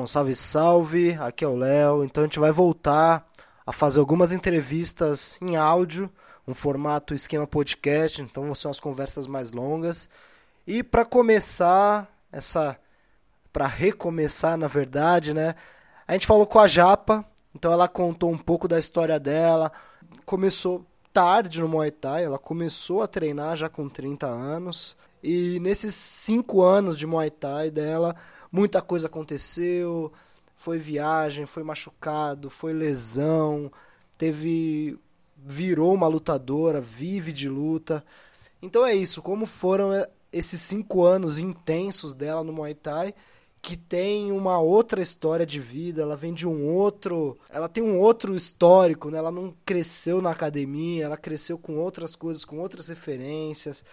Bom, salve, salve, aqui é o Léo. Então a gente vai voltar a fazer algumas entrevistas em áudio, um formato esquema podcast, então vão ser umas conversas mais longas. E para começar essa para recomeçar, na verdade, né? A gente falou com a Japa, então ela contou um pouco da história dela. Começou tarde no Muay Thai, ela começou a treinar já com 30 anos. E nesses 5 anos de Muay Thai dela, muita coisa aconteceu. Foi viagem, foi machucado, foi lesão, teve. virou uma lutadora, vive de luta. Então é isso, como foram esses cinco anos intensos dela no Muay Thai que tem uma outra história de vida, ela vem de um outro, ela tem um outro histórico, né? Ela não cresceu na academia, ela cresceu com outras coisas, com outras referências.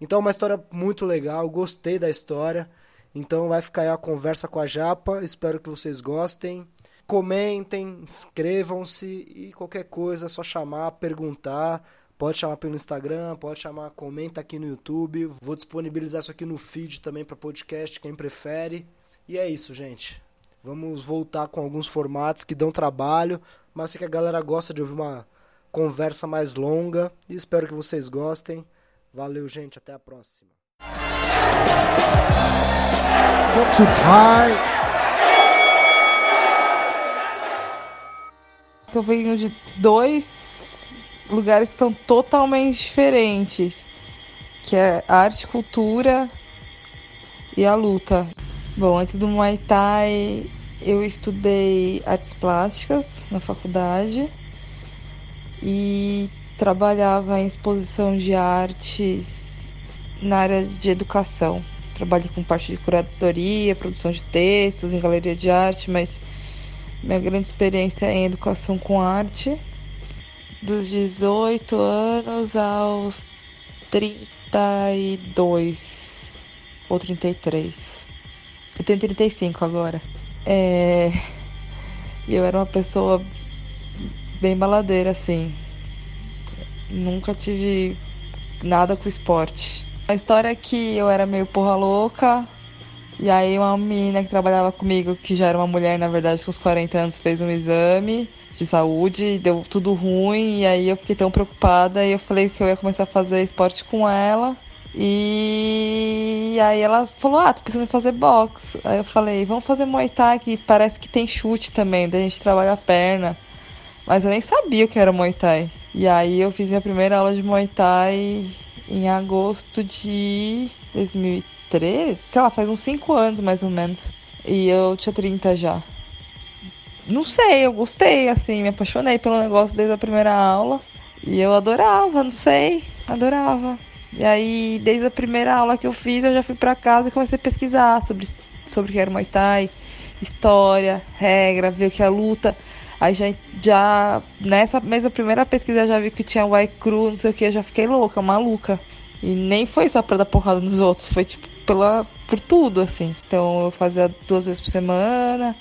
Então é uma história muito legal, gostei da história. Então vai ficar aí a conversa com a Japa, espero que vocês gostem. Comentem, inscrevam-se e qualquer coisa é só chamar, perguntar. Pode chamar pelo Instagram, pode chamar, comenta aqui no YouTube. Vou disponibilizar isso aqui no feed também para podcast, quem prefere. E é isso, gente. Vamos voltar com alguns formatos que dão trabalho, mas sei que a galera gosta de ouvir uma conversa mais longa e espero que vocês gostem. Valeu, gente, até a próxima. Eu venho de dois lugares que são totalmente diferentes, que é a arte, cultura e a luta. Bom, antes do Muay Thai, eu estudei artes plásticas na faculdade e trabalhava em exposição de artes na área de educação. Trabalhei com parte de curadoria, produção de textos, em galeria de arte, mas minha grande experiência é em educação com arte. Dos 18 anos aos 32 ou 33. Eu tenho 35 agora. É... Eu era uma pessoa bem baladeira, assim. Nunca tive nada com esporte. A história é que eu era meio porra louca. E aí uma menina que trabalhava comigo, que já era uma mulher, na verdade, com uns 40 anos, fez um exame de saúde, deu tudo ruim, e aí eu fiquei tão preocupada e eu falei que eu ia começar a fazer esporte com ela. E aí ela falou: Ah, tô precisando fazer boxe. Aí eu falei: Vamos fazer Muay Thai, que parece que tem chute também, daí a gente trabalha a perna. Mas eu nem sabia o que era Muay Thai. E aí eu fiz minha primeira aula de Muay Thai em agosto de 2013, sei lá, faz uns 5 anos mais ou menos. E eu tinha 30 já. Não sei, eu gostei, assim, me apaixonei pelo negócio desde a primeira aula. E eu adorava, não sei, adorava. E aí, desde a primeira aula que eu fiz, eu já fui para casa e comecei a pesquisar sobre, sobre o que era Muay Thai, história, regra, ver o que é luta. Aí já, já nessa mesma primeira pesquisa já vi que tinha Wai Cru, não sei o que, eu já fiquei louca, maluca. E nem foi só pra dar porrada nos outros, foi tipo pela, por tudo, assim. Então eu fazia duas vezes por semana,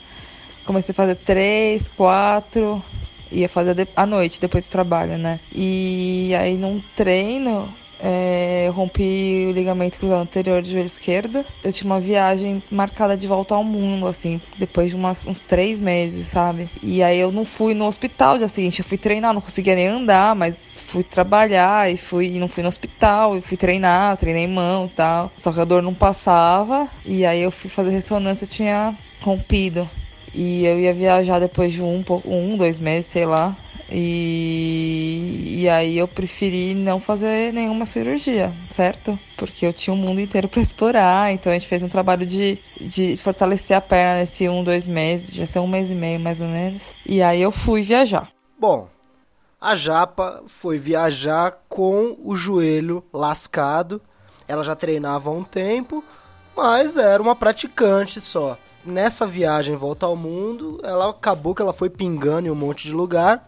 comecei a fazer três, quatro, ia fazer à noite, depois do trabalho, né? E aí num treino é, eu rompi o ligamento cruzado anterior do joelho esquerdo. Eu tinha uma viagem marcada de volta ao mundo, assim, depois de umas, uns três meses, sabe? E aí eu não fui no hospital dia seguinte, eu fui treinar, não conseguia nem andar, mas fui trabalhar e fui não fui no hospital, e fui treinar, treinei mão e tal. Só que a dor não passava, e aí eu fui fazer ressonância, tinha rompido. E eu ia viajar depois de um, um, dois meses, sei lá. E, e aí eu preferi não fazer nenhuma cirurgia, certo? Porque eu tinha o mundo inteiro para explorar, então a gente fez um trabalho de, de fortalecer a perna nesse um, dois meses, já ser um mês e meio mais ou menos. E aí eu fui viajar. Bom, a Japa foi viajar com o joelho lascado. Ela já treinava há um tempo, mas era uma praticante só. Nessa viagem volta ao mundo, ela acabou que ela foi pingando em um monte de lugar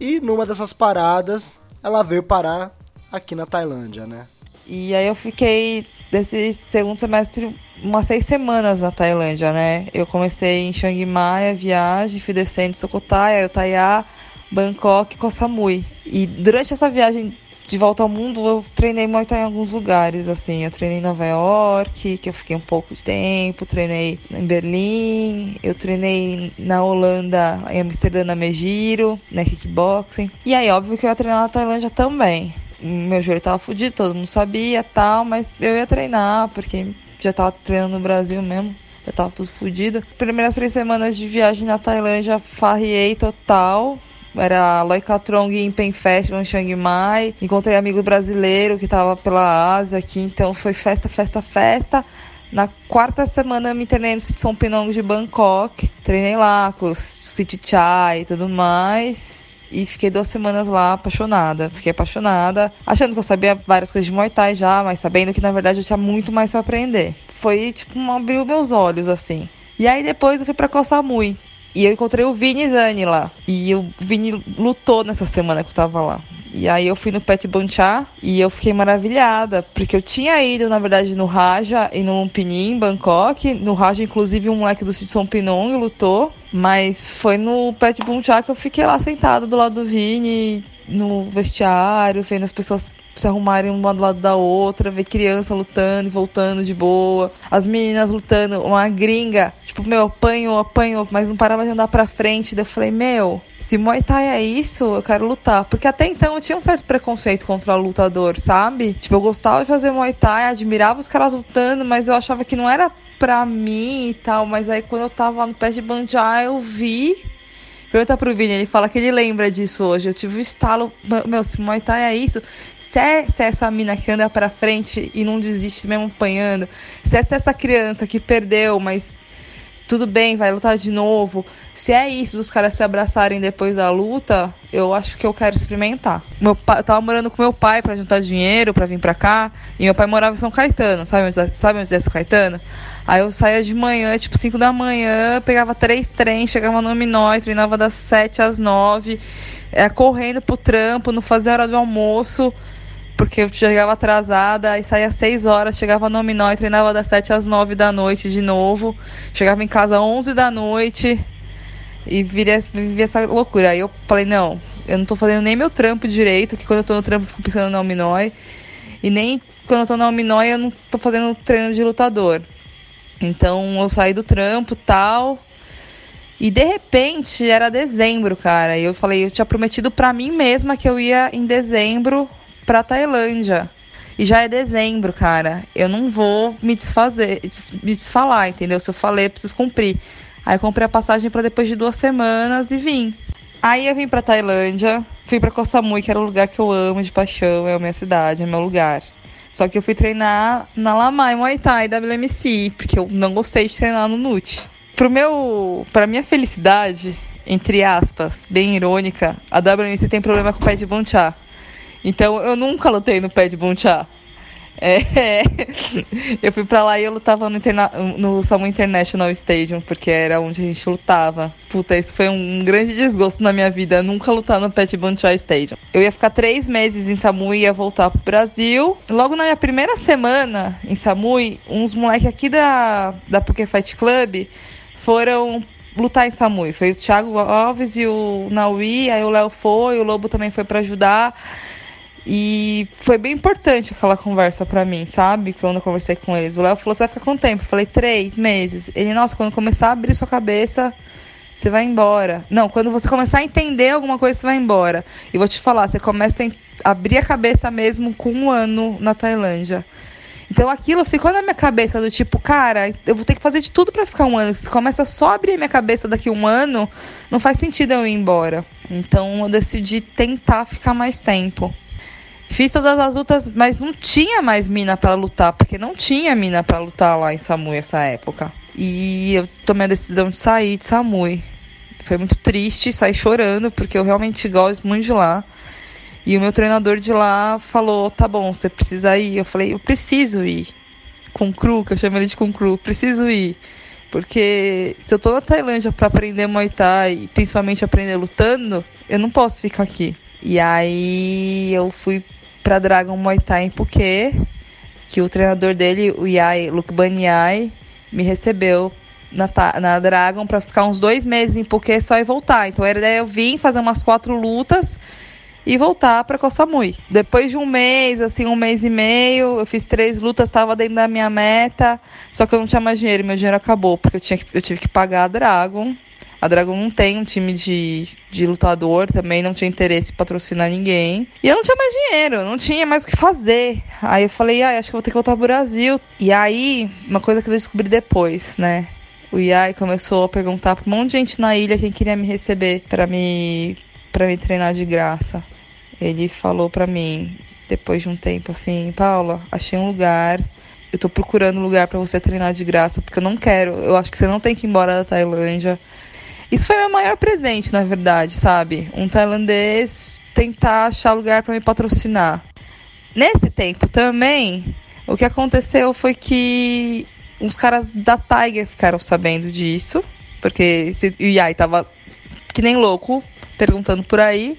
e numa dessas paradas, ela veio parar aqui na Tailândia, né? E aí eu fiquei desse segundo semestre umas seis semanas na Tailândia, né? Eu comecei em Chiang Mai a viagem, fui descendo Sukhothai, Ayutthaya, Bangkok e Koh Samui. E durante essa viagem de volta ao mundo, eu treinei Thai em alguns lugares, assim. Eu treinei em Nova York, que eu fiquei um pouco de tempo. Treinei em Berlim. Eu treinei na Holanda, em Amsterdã, na Megiro, na kickboxing. E aí, óbvio que eu ia treinar na Tailândia também. Meu joelho tava fudido, todo mundo sabia tal, mas eu ia treinar, porque já tava treinando no Brasil mesmo. Eu tava tudo fudido. Primeiras três semanas de viagem na Tailândia, farriei total era Loikatrong em Pen Festival em Chiang Mai. Encontrei amigo brasileiro que estava pela Ásia aqui, então foi festa, festa, festa. Na quarta semana eu me treinei no São Pinong de Bangkok. Treinei lá com o City Chai e tudo mais. E fiquei duas semanas lá apaixonada. Fiquei apaixonada, achando que eu sabia várias coisas de Muay Thai já, mas sabendo que na verdade eu tinha muito mais para aprender. Foi tipo, abriu meus olhos assim. E aí depois eu fui para Koh Samui. E eu encontrei o Vini Zani lá. E o Vini lutou nessa semana que eu tava lá. E aí eu fui no Pet Bonchá e eu fiquei maravilhada, porque eu tinha ido, na verdade, no Raja e no Lumpini, em Bangkok. No Raja, inclusive, um moleque do São Pinong lutou. Mas foi no Pet Bonchá que eu fiquei lá sentada do lado do Vini, no vestiário, vendo as pessoas se arrumarem uma do lado da outra, ver criança lutando e voltando de boa, as meninas lutando, uma gringa, tipo, meu, apanhou, apanhou, mas não parava de andar pra frente. Daí eu falei, meu, se Muay Thai é isso, eu quero lutar. Porque até então eu tinha um certo preconceito contra o lutador, sabe? Tipo, eu gostava de fazer Muay Thai, admirava os caras lutando, mas eu achava que não era pra mim e tal. Mas aí quando eu tava no pé de Banjá, eu vi. Pergunta pro Vini, ele fala que ele lembra disso hoje. Eu tive o um estalo, meu, se Muay Thai é isso, se é, se é essa mina que anda pra frente e não desiste mesmo apanhando, se é essa criança que perdeu, mas tudo bem, vai lutar de novo. Se é isso, os caras se abraçarem depois da luta, eu acho que eu quero experimentar. Meu pai, eu tava morando com meu pai para juntar dinheiro para vir para cá, e meu pai morava em São Caetano, sabe onde, sabe onde é São Caetano? Aí eu saía de manhã, tipo 5 da manhã, pegava três trens, chegava no Minói, treinava das 7 às 9, é, correndo pro trampo, não fazia hora do almoço porque eu chegava atrasada, aí saía às 6 horas, chegava no Minói, treinava das 7 às 9 da noite de novo, chegava em casa às 11 da noite e vivia, essa loucura. Aí eu falei, não, eu não tô fazendo nem meu trampo direito, que quando eu tô no trampo eu fico pensando no Minói, e nem quando eu tô no Minói eu não tô fazendo treino de lutador. Então eu saí do trampo tal. E de repente era dezembro, cara. E eu falei, eu tinha prometido para mim mesma que eu ia em dezembro pra Tailândia. E já é dezembro, cara. Eu não vou me desfazer, me desfalar, entendeu? Se eu falei, preciso cumprir. Aí comprei a passagem para depois de duas semanas e vim. Aí eu vim pra Tailândia, fui pra Koh Samui, que era o lugar que eu amo de paixão, é a minha cidade, é meu lugar. Só que eu fui treinar na Lamai Muay Thai WMC, porque eu não gostei de treinar no NUT. Pro meu, pra minha felicidade, entre aspas, bem irônica, a WMC tem problema com o pé de bonchá. Então eu nunca lutei no pé de Bunchá. É, eu fui pra lá e eu lutava no, interna no Samu International Stadium, porque era onde a gente lutava. Puta, isso foi um grande desgosto na minha vida, nunca lutar no Pet Bunchai Stadium. Eu ia ficar três meses em Samui e ia voltar pro Brasil. Logo na minha primeira semana em Samui, uns moleques aqui da, da Poké Fight Club foram lutar em Samui. Foi o Thiago Alves e o Naui, aí o Léo foi, o Lobo também foi para ajudar. E foi bem importante aquela conversa para mim, sabe? Quando eu conversei com eles. O Léo falou: você vai ficar com tempo? Eu falei: três meses. Ele, nossa, quando começar a abrir sua cabeça, você vai embora. Não, quando você começar a entender alguma coisa, você vai embora. E vou te falar: você começa a abrir a cabeça mesmo com um ano na Tailândia. Então aquilo ficou na minha cabeça do tipo, cara, eu vou ter que fazer de tudo para ficar um ano. Se começa só a abrir minha cabeça daqui um ano, não faz sentido eu ir embora. Então eu decidi tentar ficar mais tempo. Fiz todas as lutas, mas não tinha mais mina para lutar, porque não tinha mina para lutar lá em Samui essa época. E eu tomei a decisão de sair de Samui. Foi muito triste, sair chorando, porque eu realmente gosto muito de lá. E o meu treinador de lá falou: tá bom, você precisa ir. Eu falei: eu preciso ir. Com cru, que eu chamo ele de com cru, preciso ir. Porque se eu tô na Tailândia para aprender Muay Thai, principalmente aprender lutando, eu não posso ficar aqui. E aí eu fui para Dragon Muay Thai em Phuket, que o treinador dele, o Yai Lukbaniai, me recebeu na, na Dragon para ficar uns dois meses em Phuket só e voltar. Então era ideia eu vim fazer umas quatro lutas e voltar para Koh Samui. Depois de um mês, assim, um mês e meio, eu fiz três lutas, estava dentro da minha meta, só que eu não tinha mais dinheiro, meu dinheiro acabou, porque eu, tinha que, eu tive que pagar a Dragon. A Dragon não tem um time de, de lutador, também não tinha interesse em patrocinar ninguém. E eu não tinha mais dinheiro, não tinha mais o que fazer. Aí eu falei, ah, acho que vou ter que voltar pro Brasil. E aí, uma coisa que eu descobri depois, né? O Iai começou a perguntar pra um monte de gente na ilha quem queria me receber para me para me treinar de graça. Ele falou para mim depois de um tempo assim, Paula, achei um lugar. Eu tô procurando um lugar para você treinar de graça, porque eu não quero. Eu acho que você não tem que ir embora da Tailândia. Isso foi meu maior presente, na verdade, sabe? Um tailandês tentar achar lugar para me patrocinar. Nesse tempo também, o que aconteceu foi que uns caras da Tiger ficaram sabendo disso, porque o Yai tava que nem louco perguntando por aí.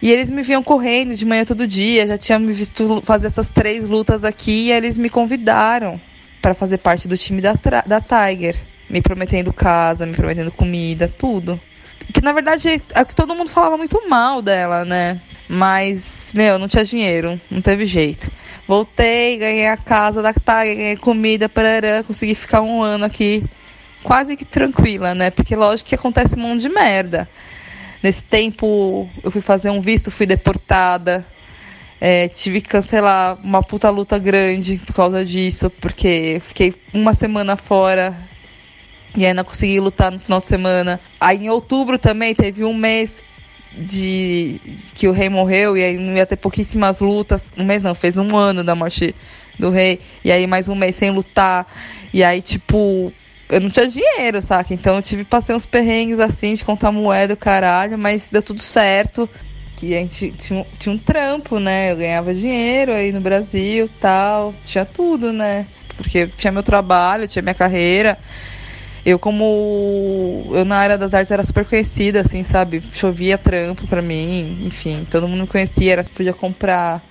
E eles me vinham correndo de manhã todo dia, já tinham me visto fazer essas três lutas aqui e eles me convidaram para fazer parte do time da, da Tiger, me prometendo casa, me prometendo comida, tudo. Que na verdade é que todo mundo falava muito mal dela, né? Mas, meu, não tinha dinheiro, não teve jeito. Voltei, ganhei a casa da Tiger, ganhei comida, parará, consegui ficar um ano aqui quase que tranquila, né? Porque lógico que acontece um monte de merda. Nesse tempo, eu fui fazer um visto, fui deportada. É, tive que cancelar uma puta luta grande por causa disso, porque fiquei uma semana fora e ainda consegui lutar no final de semana. Aí em outubro também teve um mês de que o rei morreu e aí não ia ter pouquíssimas lutas. Um mês não, fez um ano da morte do rei. E aí mais um mês sem lutar. E aí, tipo, eu não tinha dinheiro, saca? Então eu tive, passei uns perrengues assim de contar moeda, caralho, mas deu tudo certo. Que a gente tinha, tinha um trampo, né? Eu ganhava dinheiro aí no Brasil tal. Tinha tudo, né? Porque tinha meu trabalho, tinha minha carreira. Eu, como. Eu na área das artes era super conhecida, assim, sabe? Chovia trampo pra mim, enfim, todo mundo me conhecia, era, podia comprar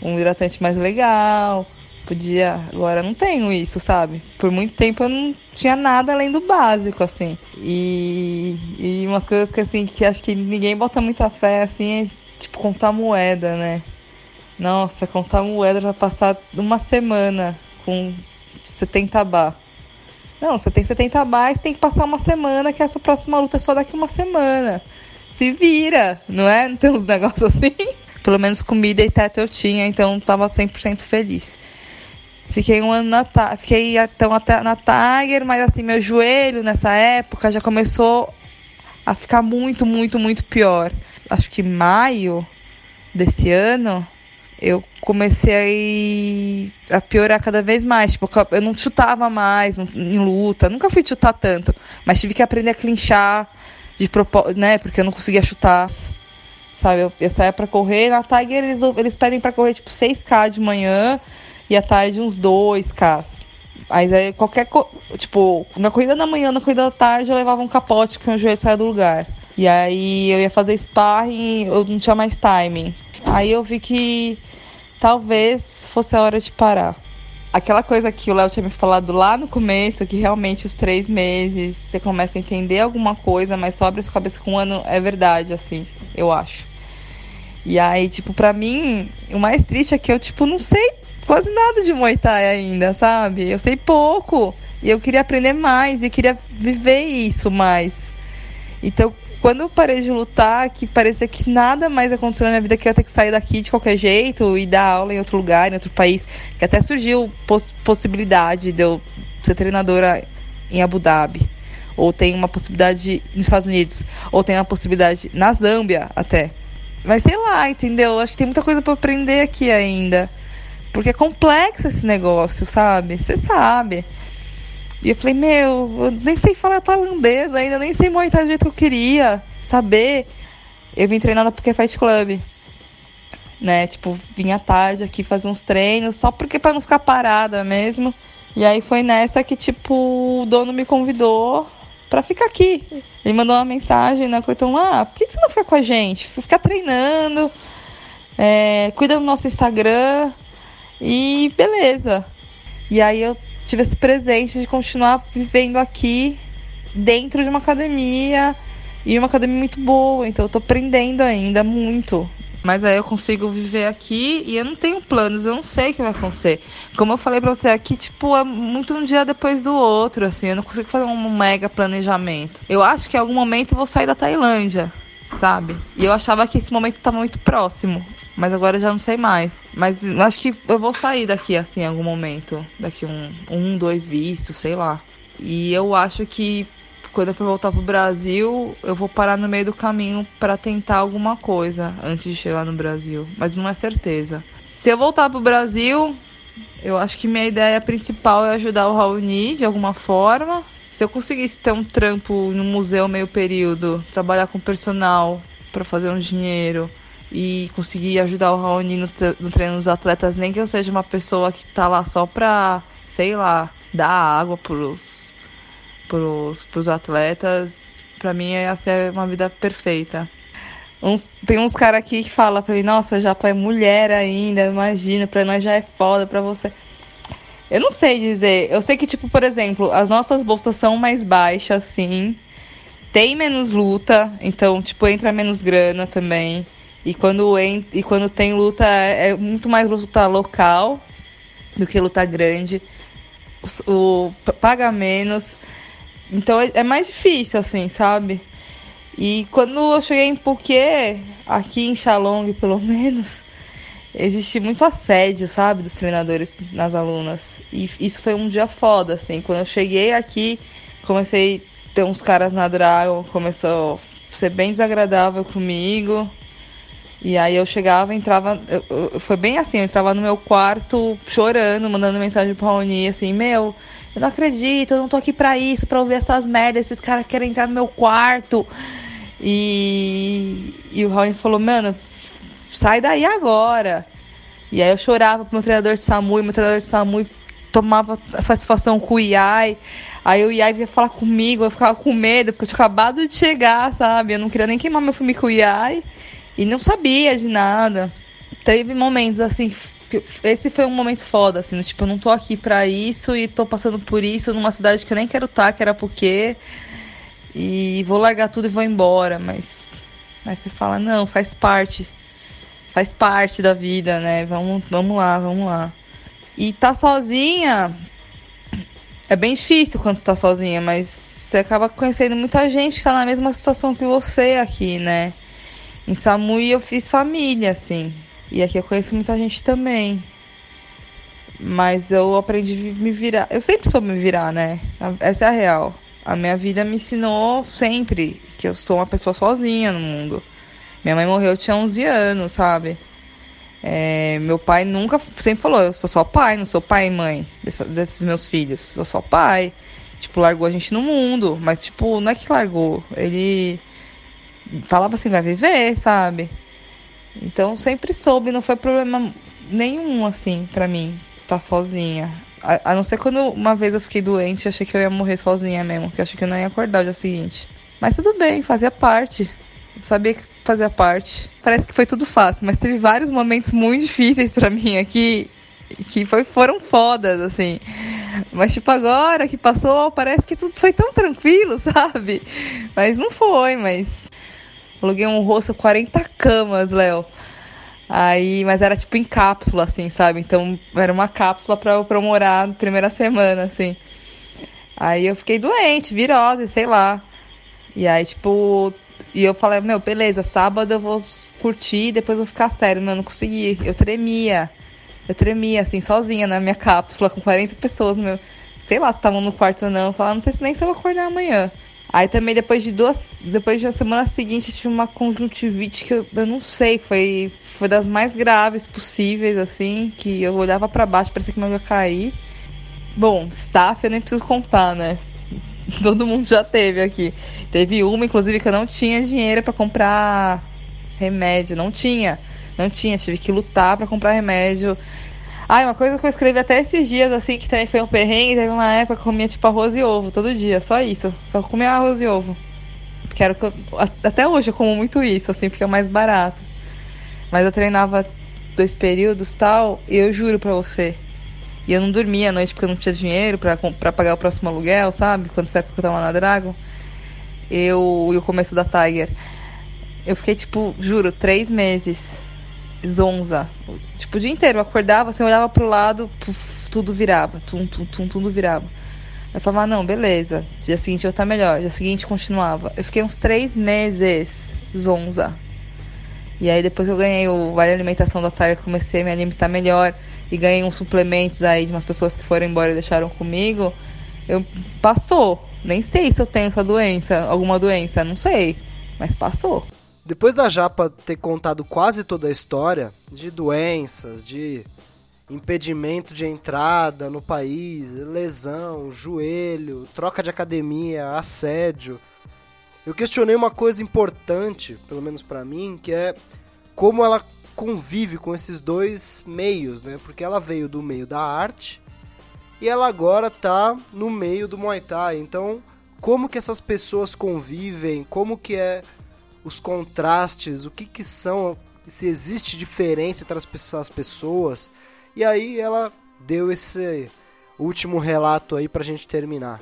um hidratante mais legal podia. Agora não tenho isso, sabe? Por muito tempo eu não tinha nada além do básico, assim. E, e umas coisas que assim, que acho que ninguém bota muita fé, assim, é tipo contar moeda, né? Nossa, contar moeda vai passar uma semana com 70 bar. Não, você tem 70 bar, você tem que passar uma semana, que essa próxima luta é só daqui uma semana. Se vira, não é? Não tem uns negócios assim? Pelo menos comida e teto eu tinha, então tava 100% feliz. Fiquei um ano na fiquei então até na Tiger, mas assim, meu joelho nessa época já começou a ficar muito, muito, muito pior. Acho que maio desse ano eu comecei a piorar cada vez mais. Tipo, eu não chutava mais em luta, nunca fui chutar tanto, mas tive que aprender a clinchar de propósito, né? Porque eu não conseguia chutar. Sabe, eu, eu saía pra correr, na Tiger eles, eles pedem pra correr tipo 6K de manhã e à tarde uns 2K. Mas aí qualquer. Co... Tipo, na corrida da manhã, na corrida da tarde, eu levava um capote que o joelho saia do lugar. E aí eu ia fazer sparring, eu não tinha mais timing. Aí eu vi que talvez fosse a hora de parar. Aquela coisa que o Léo tinha me falado lá no começo, que realmente os três meses você começa a entender alguma coisa, mas só abre sua cabeça com um ano, é verdade, assim, eu acho. E aí, tipo, pra mim, o mais triste é que eu, tipo, não sei quase nada de Muay Thai ainda, sabe? Eu sei pouco. E eu queria aprender mais e queria viver isso mais. Então, quando eu parei de lutar, que parecia que nada mais aconteceu na minha vida, que eu ia ter que sair daqui de qualquer jeito e dar aula em outro lugar, em outro país, que até surgiu poss possibilidade de eu ser treinadora em Abu Dhabi, ou tem uma possibilidade nos Estados Unidos, ou tem uma possibilidade na Zâmbia até. Mas sei lá, entendeu? Acho que tem muita coisa para aprender aqui ainda. Porque é complexo esse negócio, sabe? Você sabe. E eu falei, meu, eu nem sei falar tailandês ainda, nem sei montar do jeito que eu queria saber. Eu vim treinando porque Fight Club. Né? Tipo, vim à tarde aqui fazer uns treinos, só porque para não ficar parada mesmo. E aí foi nessa que, tipo, o dono me convidou para ficar aqui. Ele mandou uma mensagem, né? Então, ah, por que você não fica com a gente? Fica treinando, é, cuida do nosso Instagram, e beleza. E aí eu tive esse presente de continuar vivendo aqui dentro de uma academia, E uma academia muito boa, então eu tô aprendendo ainda muito. Mas aí eu consigo viver aqui e eu não tenho planos, eu não sei o que vai acontecer. Como eu falei pra você aqui, tipo, é muito um dia depois do outro, assim, eu não consigo fazer um mega planejamento. Eu acho que em algum momento eu vou sair da Tailândia, sabe? E eu achava que esse momento estava muito próximo, mas agora eu já não sei mais. Mas acho que eu vou sair daqui, assim, em algum momento. Daqui um, um dois vistos, sei lá. E eu acho que quando eu for voltar pro Brasil, eu vou parar no meio do caminho para tentar alguma coisa antes de chegar no Brasil, mas não é certeza. Se eu voltar pro Brasil, eu acho que minha ideia principal é ajudar o Raoni de alguma forma. Se eu conseguisse ter um trampo no museu meio período, trabalhar com personal para fazer um dinheiro e conseguir ajudar o Raoni no, no treino dos atletas, nem que eu seja uma pessoa que tá lá só pra, sei lá, dar água pros pros, pros atletas, para mim essa é uma vida perfeita. Uns, tem uns caras aqui que falam pra mim, nossa, já é mulher ainda, imagina, pra nós já é foda, pra você. Eu não sei dizer. Eu sei que, tipo, por exemplo, as nossas bolsas são mais baixas, sim. Tem menos luta, então, tipo, entra menos grana também. E quando, e quando tem luta, é muito mais luta local do que luta grande. O, o paga menos. Então é, é mais difícil, assim, sabe? E quando eu cheguei em Phuket, aqui em Shalong, pelo menos, existe muito assédio, sabe, dos treinadores nas alunas. E isso foi um dia foda, assim. Quando eu cheguei aqui, comecei a ter uns caras na Dragon, começou a ser bem desagradável comigo. E aí eu chegava, entrava. Eu, eu, foi bem assim, eu entrava no meu quarto chorando, mandando mensagem pro Raoni, assim, meu, eu não acredito, eu não tô aqui pra isso, pra ouvir essas merdas, esses caras querem entrar no meu quarto. E, e o Raoni falou, mano, sai daí agora. E aí eu chorava pro meu treinador de SAMU, e meu treinador de SAMU tomava satisfação com o Iai. Aí o Iai vinha falar comigo, eu ficava com medo, porque eu tinha acabado de chegar, sabe? Eu não queria nem queimar meu filme com o Iai. E não sabia de nada. Teve momentos assim. Esse foi um momento foda, assim, tipo, eu não tô aqui pra isso e tô passando por isso numa cidade que eu nem quero estar, tá, que era porque. E vou largar tudo e vou embora, mas. Aí você fala, não, faz parte. Faz parte da vida, né? Vamos, vamos lá, vamos lá. E tá sozinha. É bem difícil quando você tá sozinha, mas você acaba conhecendo muita gente que tá na mesma situação que você aqui, né? Em Samui eu fiz família, assim. E aqui eu conheço muita gente também. Mas eu aprendi a me virar. Eu sempre soube me virar, né? Essa é a real. A minha vida me ensinou sempre que eu sou uma pessoa sozinha no mundo. Minha mãe morreu, eu tinha 11 anos, sabe? É, meu pai nunca sempre falou, eu sou só pai, não sou pai e mãe dessa, desses meus filhos, sou só pai. Tipo, largou a gente no mundo, mas tipo, não é que largou, ele falava assim, vai viver, sabe? Então sempre soube, não foi problema nenhum assim para mim tá sozinha. A, a, não ser quando uma vez eu fiquei doente, achei que eu ia morrer sozinha mesmo, que eu achei que eu não ia acordar o dia seguinte. Mas tudo bem, fazia parte. Eu sabia que fazia parte. Parece que foi tudo fácil, mas teve vários momentos muito difíceis para mim aqui que foi, foram fodas, assim. Mas, tipo, agora que passou, parece que tudo foi tão tranquilo, sabe? Mas não foi, mas Aluguei um rosto 40 camas, Léo. Aí, mas era tipo em cápsula, assim, sabe? Então era uma cápsula pra pra eu morar na primeira semana, assim. Aí eu fiquei doente, virose, sei lá. E aí, tipo, e eu falei, meu, beleza, sábado eu vou curtir, depois eu vou ficar sério. Mas eu não consegui. Eu tremia. Eu tremia, assim, sozinha na minha cápsula, com 40 pessoas no meu. Sei lá se estavam no quarto ou não. Eu falava, não sei se nem se eu vou acordar amanhã. Aí também depois de duas. Depois da semana seguinte tive uma conjuntivite que eu, eu não sei, foi, foi das mais graves possíveis, assim, que eu olhava para baixo, parecia que meu ia cair. Bom, staff eu nem preciso contar, né? Todo mundo já teve aqui. Teve uma, inclusive, que eu não tinha dinheiro para comprar remédio. Não tinha. Não tinha. Tive que lutar para comprar remédio. Ah, uma coisa que eu escrevi até esses dias, assim, que também foi um perrengue, teve uma época que eu comia tipo arroz e ovo todo dia, só isso. Só comia arroz e ovo. Porque que eu, até hoje eu como muito isso, assim, porque é mais barato. Mas eu treinava dois períodos tal, e eu juro pra você. E eu não dormia à noite porque eu não tinha dinheiro pra, pra pagar o próximo aluguel, sabe? Quando essa época eu tava na Dragon. Eu e o começo da Tiger. Eu fiquei, tipo, juro, três meses zonza. Tipo, o dia inteiro. Eu acordava, assim, eu olhava pro lado, puf, tudo virava. Tum, tum, tum, tudo virava. Eu falava, ah, não, beleza. Dia seguinte eu tá melhor. Dia seguinte continuava. Eu fiquei uns três meses zonza. E aí depois que eu ganhei o Vale Alimentação da Tiger, comecei a me alimentar melhor e ganhei uns suplementos aí de umas pessoas que foram embora e deixaram comigo, eu passou. Nem sei se eu tenho essa doença, alguma doença, não sei, mas passou. Depois da Japa ter contado quase toda a história de doenças, de impedimento de entrada no país, lesão, joelho, troca de academia, assédio, eu questionei uma coisa importante, pelo menos para mim, que é como ela convive com esses dois meios, né? Porque ela veio do meio da arte e ela agora tá no meio do Muay Thai. Então, como que essas pessoas convivem? Como que é os contrastes, o que, que são, se existe diferença entre as pessoas. E aí ela deu esse último relato aí pra gente terminar.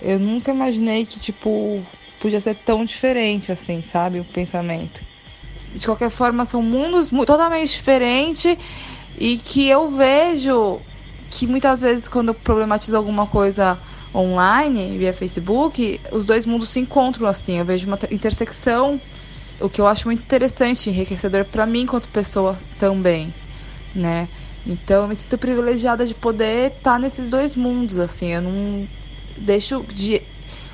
Eu nunca imaginei que, tipo, podia ser tão diferente assim, sabe? O pensamento. De qualquer forma, são mundos totalmente diferentes e que eu vejo que muitas vezes quando eu problematizo alguma coisa online, via Facebook, os dois mundos se encontram assim. Eu vejo uma intersecção, o que eu acho muito interessante, enriquecedor para mim enquanto pessoa também, né? Então eu me sinto privilegiada de poder estar tá nesses dois mundos, assim. Eu não deixo de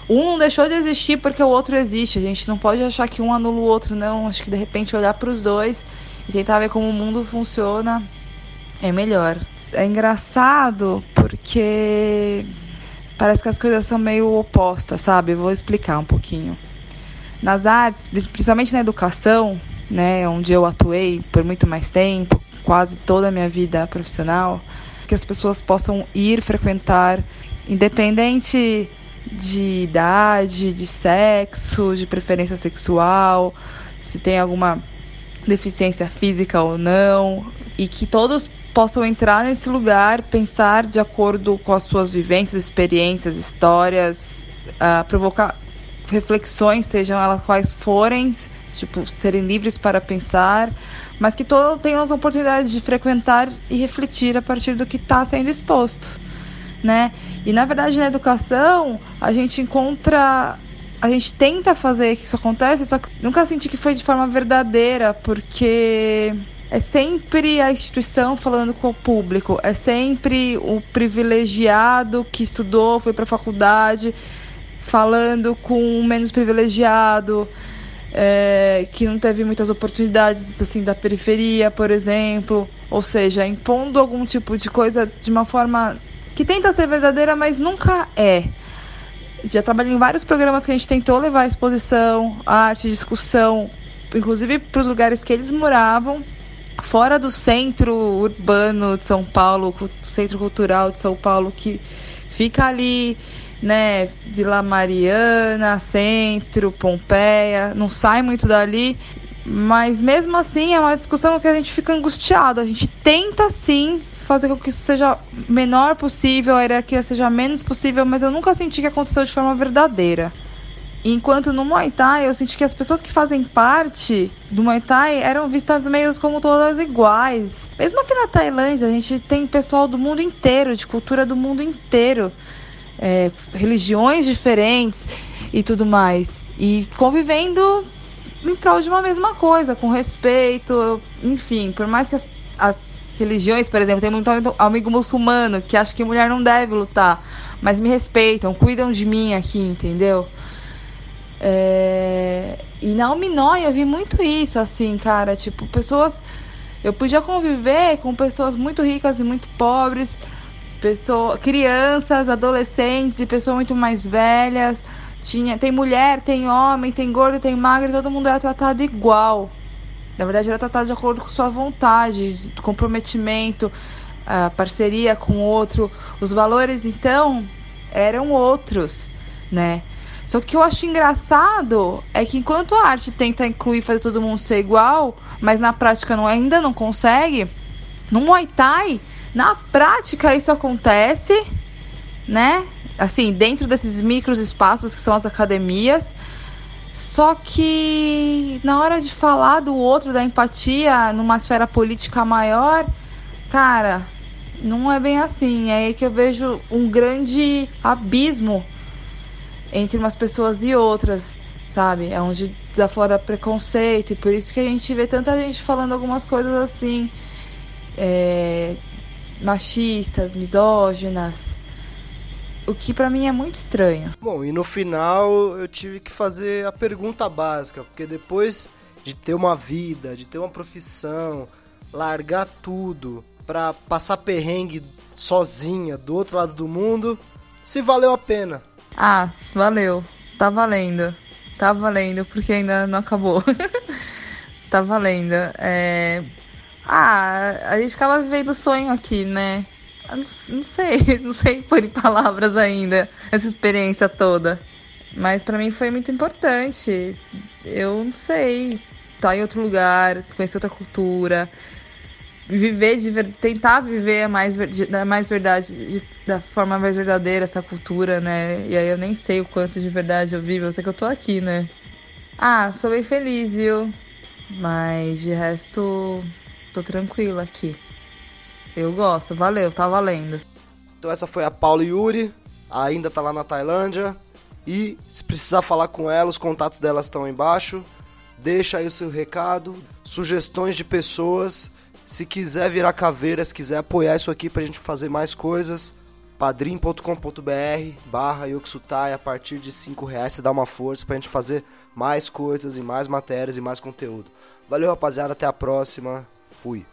um não deixou de existir porque o outro existe. A gente não pode achar que um anula o outro, não. Acho que de repente olhar para os dois e tentar ver como o mundo funciona é melhor. É engraçado porque parece que as coisas são meio opostas, sabe? Vou explicar um pouquinho. Nas artes, principalmente na educação, né, onde eu atuei por muito mais tempo, quase toda a minha vida profissional, que as pessoas possam ir frequentar, independente de idade, de sexo, de preferência sexual, se tem alguma deficiência física ou não, e que todos possam entrar nesse lugar, pensar de acordo com as suas vivências, experiências, histórias, uh, provocar reflexões, sejam elas quais forem, tipo, serem livres para pensar, mas que todos tenham as oportunidades de frequentar e refletir a partir do que está sendo exposto, né? E na verdade na educação a gente encontra a gente tenta fazer que isso aconteça, só que nunca senti que foi de forma verdadeira, porque é sempre a instituição falando com o público, é sempre o privilegiado que estudou, foi para a faculdade, falando com o menos privilegiado, é, que não teve muitas oportunidades assim da periferia, por exemplo, ou seja, impondo algum tipo de coisa de uma forma que tenta ser verdadeira, mas nunca é. Já trabalhei em vários programas que a gente tentou levar exposição, arte, discussão, inclusive para os lugares que eles moravam, fora do centro urbano de São Paulo, centro cultural de São Paulo, que fica ali, né, Vila Mariana, centro, Pompeia, não sai muito dali, mas mesmo assim é uma discussão que a gente fica angustiado. A gente tenta sim fazer com que isso seja menor possível, a hierarquia seja menos possível, mas eu nunca senti que aconteceu de forma verdadeira. Enquanto no Muay Thai eu senti que as pessoas que fazem parte do Muay Thai eram vistas meio como todas iguais. Mesmo aqui na Tailândia, a gente tem pessoal do mundo inteiro, de cultura do mundo inteiro, é, religiões diferentes e tudo mais. E convivendo em prol de uma mesma coisa, com respeito, enfim, por mais que as, as religiões, por exemplo, tem muito amigo muçulmano que acha que mulher não deve lutar, mas me respeitam, cuidam de mim aqui, entendeu? É... E na Alminóia eu vi muito isso, assim, cara. Tipo, pessoas. Eu podia conviver com pessoas muito ricas e muito pobres, pessoa... crianças, adolescentes e pessoas muito mais velhas. Tinha... Tem mulher, tem homem, tem gordo, tem magro, todo mundo era tratado igual. Na verdade, era tratado de acordo com sua vontade, comprometimento, a parceria com o outro. Os valores, então, eram outros, né? Só que eu acho engraçado é que enquanto a arte tenta incluir fazer todo mundo ser igual, mas na prática não, ainda não consegue, no Muay Thai, na prática isso acontece, né? assim, dentro desses micros espaços que são as academias. Só que na hora de falar do outro, da empatia, numa esfera política maior, cara, não é bem assim. É aí que eu vejo um grande abismo entre umas pessoas e outras, sabe? É onde desafora preconceito e por isso que a gente vê tanta gente falando algumas coisas assim, é, machistas, misóginas, o que para mim é muito estranho. Bom, e no final eu tive que fazer a pergunta básica, porque depois de ter uma vida, de ter uma profissão, largar tudo para passar perrengue sozinha do outro lado do mundo, se valeu a pena. Ah, valeu. Tá valendo. Tá valendo, porque ainda não acabou. tá valendo. É... Ah, a gente acaba vivendo o sonho aqui, né? Não, não, sei, não sei pôr em palavras ainda essa experiência toda. Mas para mim foi muito importante. Eu não sei, estar tá em outro lugar, conhecer outra cultura, viver de ver... tentar viver mais, da mais verdade, da forma mais verdadeira essa cultura, né? E aí eu nem sei o quanto de verdade eu vivo, eu sei que eu tô aqui, né? Ah, sou bem feliz, viu? Mas de resto, tô tranquila aqui. Eu gosto, valeu, tá valendo. Então essa foi a Paula Yuri, ainda tá lá na Tailândia. E se precisar falar com ela, os contatos delas estão embaixo. Deixa aí o seu recado, sugestões de pessoas. Se quiser virar caveira, se quiser apoiar isso aqui pra gente fazer mais coisas, padrim.com.br barra Yoksutai, a partir de 5 reais você dá uma força pra gente fazer mais coisas e mais matérias e mais conteúdo. Valeu rapaziada, até a próxima, fui.